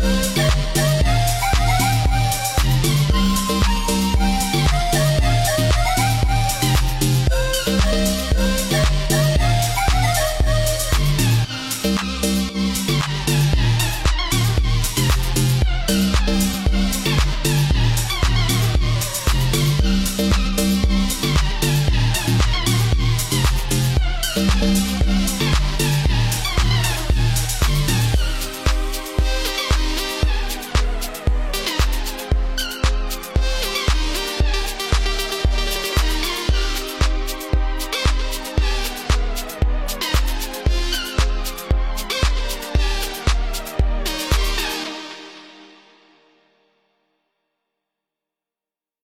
Bye.